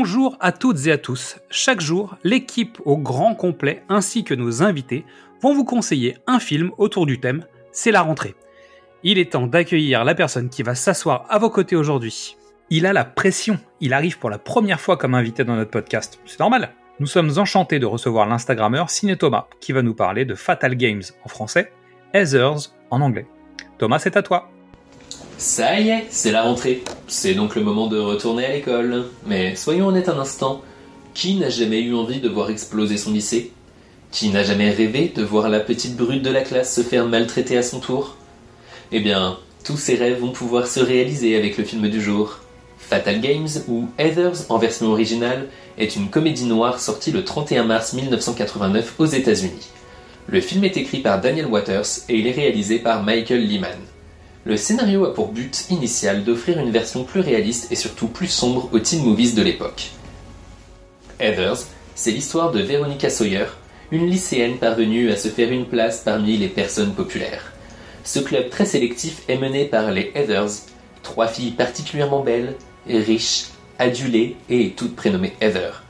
Bonjour à toutes et à tous. Chaque jour, l'équipe au grand complet ainsi que nos invités vont vous conseiller un film autour du thème C'est la rentrée. Il est temps d'accueillir la personne qui va s'asseoir à vos côtés aujourd'hui. Il a la pression, il arrive pour la première fois comme invité dans notre podcast. C'est normal. Nous sommes enchantés de recevoir l'Instagrammeur Ciné Thomas qui va nous parler de Fatal Games en français, Heathers en anglais. Thomas, c'est à toi. Ça y est, c'est la rentrée. C'est donc le moment de retourner à l'école. Mais soyons honnêtes un instant. Qui n'a jamais eu envie de voir exploser son lycée? Qui n'a jamais rêvé de voir la petite brute de la classe se faire maltraiter à son tour? Eh bien, tous ces rêves vont pouvoir se réaliser avec le film du jour. Fatal Games, ou Heathers en version originale, est une comédie noire sortie le 31 mars 1989 aux États-Unis. Le film est écrit par Daniel Waters et il est réalisé par Michael Lehman. Le scénario a pour but initial d'offrir une version plus réaliste et surtout plus sombre aux teen movies de l'époque. Heathers, c'est l'histoire de Veronica Sawyer, une lycéenne parvenue à se faire une place parmi les personnes populaires. Ce club très sélectif est mené par les Heathers, trois filles particulièrement belles, riches, adulées et toutes prénommées Heather.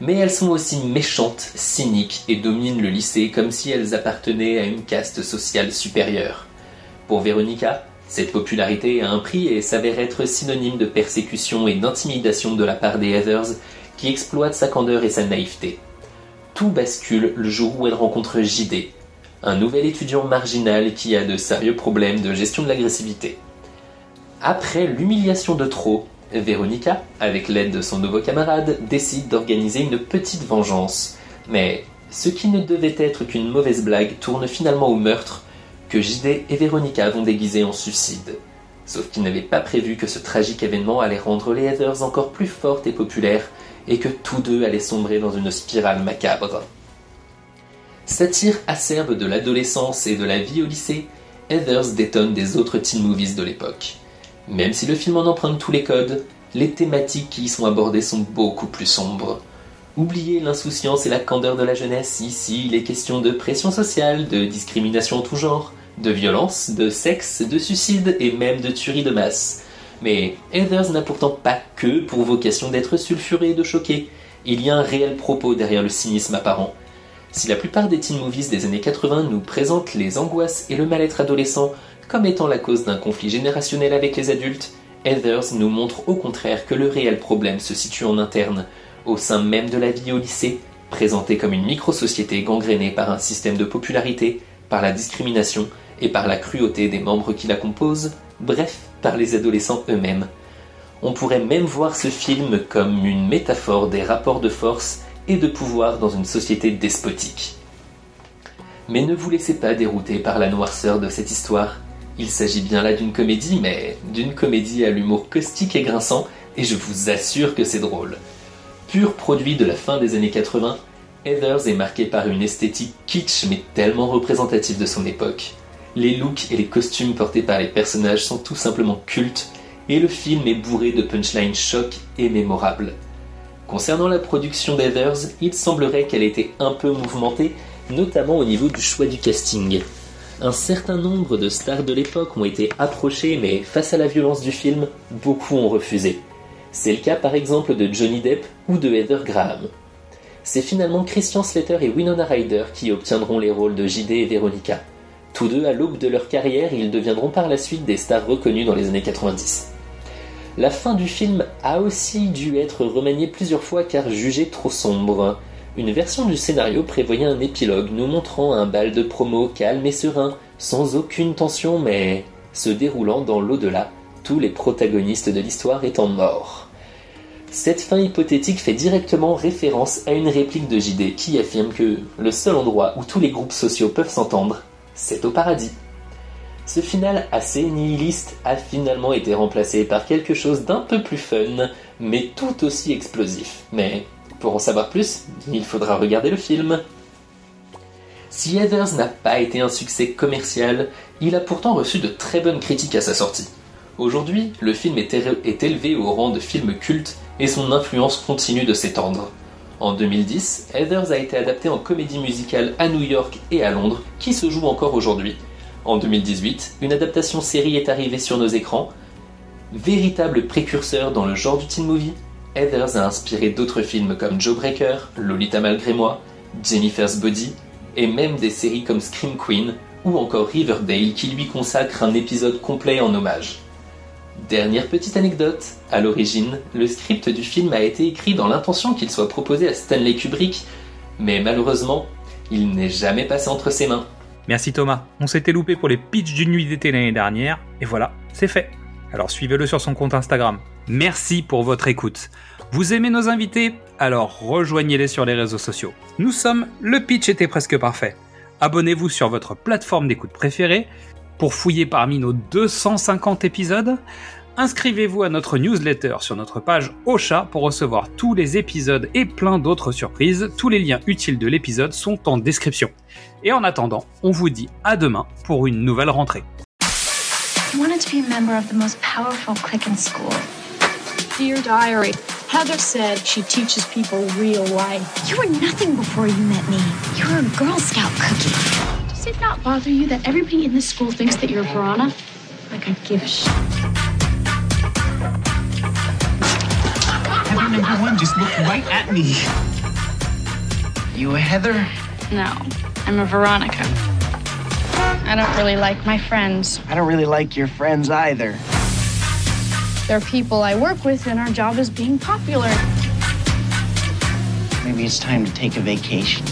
Mais elles sont aussi méchantes, cyniques et dominent le lycée comme si elles appartenaient à une caste sociale supérieure. Pour Veronica, cette popularité a un prix et s'avère être synonyme de persécution et d'intimidation de la part des Heathers qui exploitent sa candeur et sa naïveté. Tout bascule le jour où elle rencontre JD, un nouvel étudiant marginal qui a de sérieux problèmes de gestion de l'agressivité. Après l'humiliation de trop, Véronica, avec l'aide de son nouveau camarade, décide d'organiser une petite vengeance. Mais ce qui ne devait être qu'une mauvaise blague tourne finalement au meurtre que JD et Véronica vont déguiser en suicide. Sauf qu'ils n'avaient pas prévu que ce tragique événement allait rendre les Heathers encore plus fortes et populaires, et que tous deux allaient sombrer dans une spirale macabre. Satire acerbe de l'adolescence et de la vie au lycée, Heathers détonne des autres teen movies de l'époque. Même si le film en emprunte tous les codes, les thématiques qui y sont abordées sont beaucoup plus sombres. Oubliez l'insouciance et la candeur de la jeunesse, ici il est question de pression sociale, de discrimination en tout genre, de violence, de sexe, de suicide et même de tuerie de masse. Mais Heathers n'a pourtant pas que pour vocation d'être sulfuré et de choquer. Il y a un réel propos derrière le cynisme apparent. Si la plupart des teen movies des années 80 nous présentent les angoisses et le mal-être adolescent comme étant la cause d'un conflit générationnel avec les adultes, Heathers nous montre au contraire que le réel problème se situe en interne, au sein même de la vie au lycée, présentée comme une micro-société gangrénée par un système de popularité, par la discrimination et par la cruauté des membres qui la composent, bref, par les adolescents eux-mêmes. On pourrait même voir ce film comme une métaphore des rapports de force et de pouvoir dans une société despotique. Mais ne vous laissez pas dérouter par la noirceur de cette histoire. Il s'agit bien là d'une comédie, mais d'une comédie à l'humour caustique et grinçant, et je vous assure que c'est drôle. Pur produit de la fin des années 80, Heathers est marqué par une esthétique kitsch mais tellement représentative de son époque. Les looks et les costumes portés par les personnages sont tout simplement cultes, et le film est bourré de punchlines chocs et mémorables. Concernant la production d'Heathers, il semblerait qu'elle était un peu mouvementée, notamment au niveau du choix du casting. Un certain nombre de stars de l'époque ont été approchées, mais face à la violence du film, beaucoup ont refusé. C'est le cas par exemple de Johnny Depp ou de Heather Graham. C'est finalement Christian Slater et Winona Ryder qui obtiendront les rôles de JD et Veronica. Tous deux, à l'aube de leur carrière, ils deviendront par la suite des stars reconnues dans les années 90. La fin du film a aussi dû être remaniée plusieurs fois car jugée trop sombre. Une version du scénario prévoyait un épilogue nous montrant un bal de promo calme et serein, sans aucune tension mais se déroulant dans l'au-delà, tous les protagonistes de l'histoire étant morts. Cette fin hypothétique fait directement référence à une réplique de JD qui affirme que le seul endroit où tous les groupes sociaux peuvent s'entendre, c'est au paradis. Ce final assez nihiliste a finalement été remplacé par quelque chose d'un peu plus fun, mais tout aussi explosif. Mais pour en savoir plus, il faudra regarder le film. Si Heathers n'a pas été un succès commercial, il a pourtant reçu de très bonnes critiques à sa sortie. Aujourd'hui, le film est, est élevé au rang de film culte et son influence continue de s'étendre. En 2010, Heathers a été adapté en comédie musicale à New York et à Londres, qui se joue encore aujourd'hui. En 2018, une adaptation série est arrivée sur nos écrans. Véritable précurseur dans le genre du teen movie, Heathers a inspiré d'autres films comme Joe Breaker, Lolita malgré moi, Jennifer's Body, et même des séries comme Scream Queen ou encore Riverdale qui lui consacre un épisode complet en hommage. Dernière petite anecdote, à l'origine, le script du film a été écrit dans l'intention qu'il soit proposé à Stanley Kubrick, mais malheureusement, il n'est jamais passé entre ses mains. Merci Thomas, on s'était loupé pour les pitchs d'une nuit d'été l'année dernière, et voilà, c'est fait. Alors suivez-le sur son compte Instagram. Merci pour votre écoute. Vous aimez nos invités? Alors rejoignez-les sur les réseaux sociaux. Nous sommes Le Pitch était presque parfait. Abonnez-vous sur votre plateforme d'écoute préférée pour fouiller parmi nos 250 épisodes. Inscrivez-vous à notre newsletter sur notre page Ocha pour recevoir tous les épisodes et plein d'autres surprises. Tous les liens utiles de l'épisode sont en description. Et en attendant, on vous dit à demain pour une nouvelle rentrée. Dear Diary, Heather said she teaches people real life. You were nothing before you met me. You were a Girl Scout cookie. Does it not bother you that everybody in this school thinks that you're a piranha? Like I give a shit. Heather number one just looked right at me. You a Heather? No, I'm a Veronica. I don't really like my friends. I don't really like your friends either. They're people I work with, and our job is being popular. Maybe it's time to take a vacation.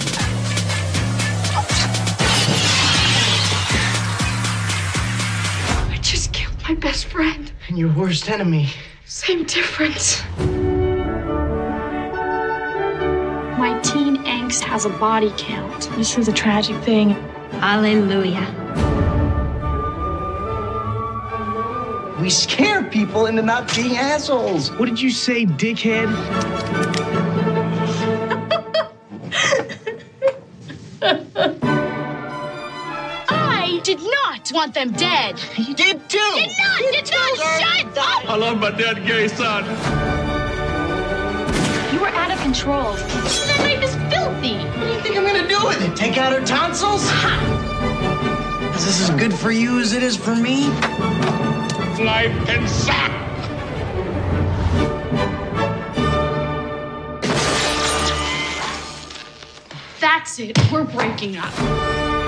My best friend. And your worst enemy. Same difference. My teen angst has a body count. This is a tragic thing. Hallelujah. We scare people into not being assholes. What did you say, dickhead? I want them dead. You did too. Did not, did not, shut up! I love my dead gay son. You were out of control. That knife is filthy. What do you think I'm gonna do with it? Take out her tonsils? Is this as good for you as it is for me? Life can suck. That's it. We're breaking up.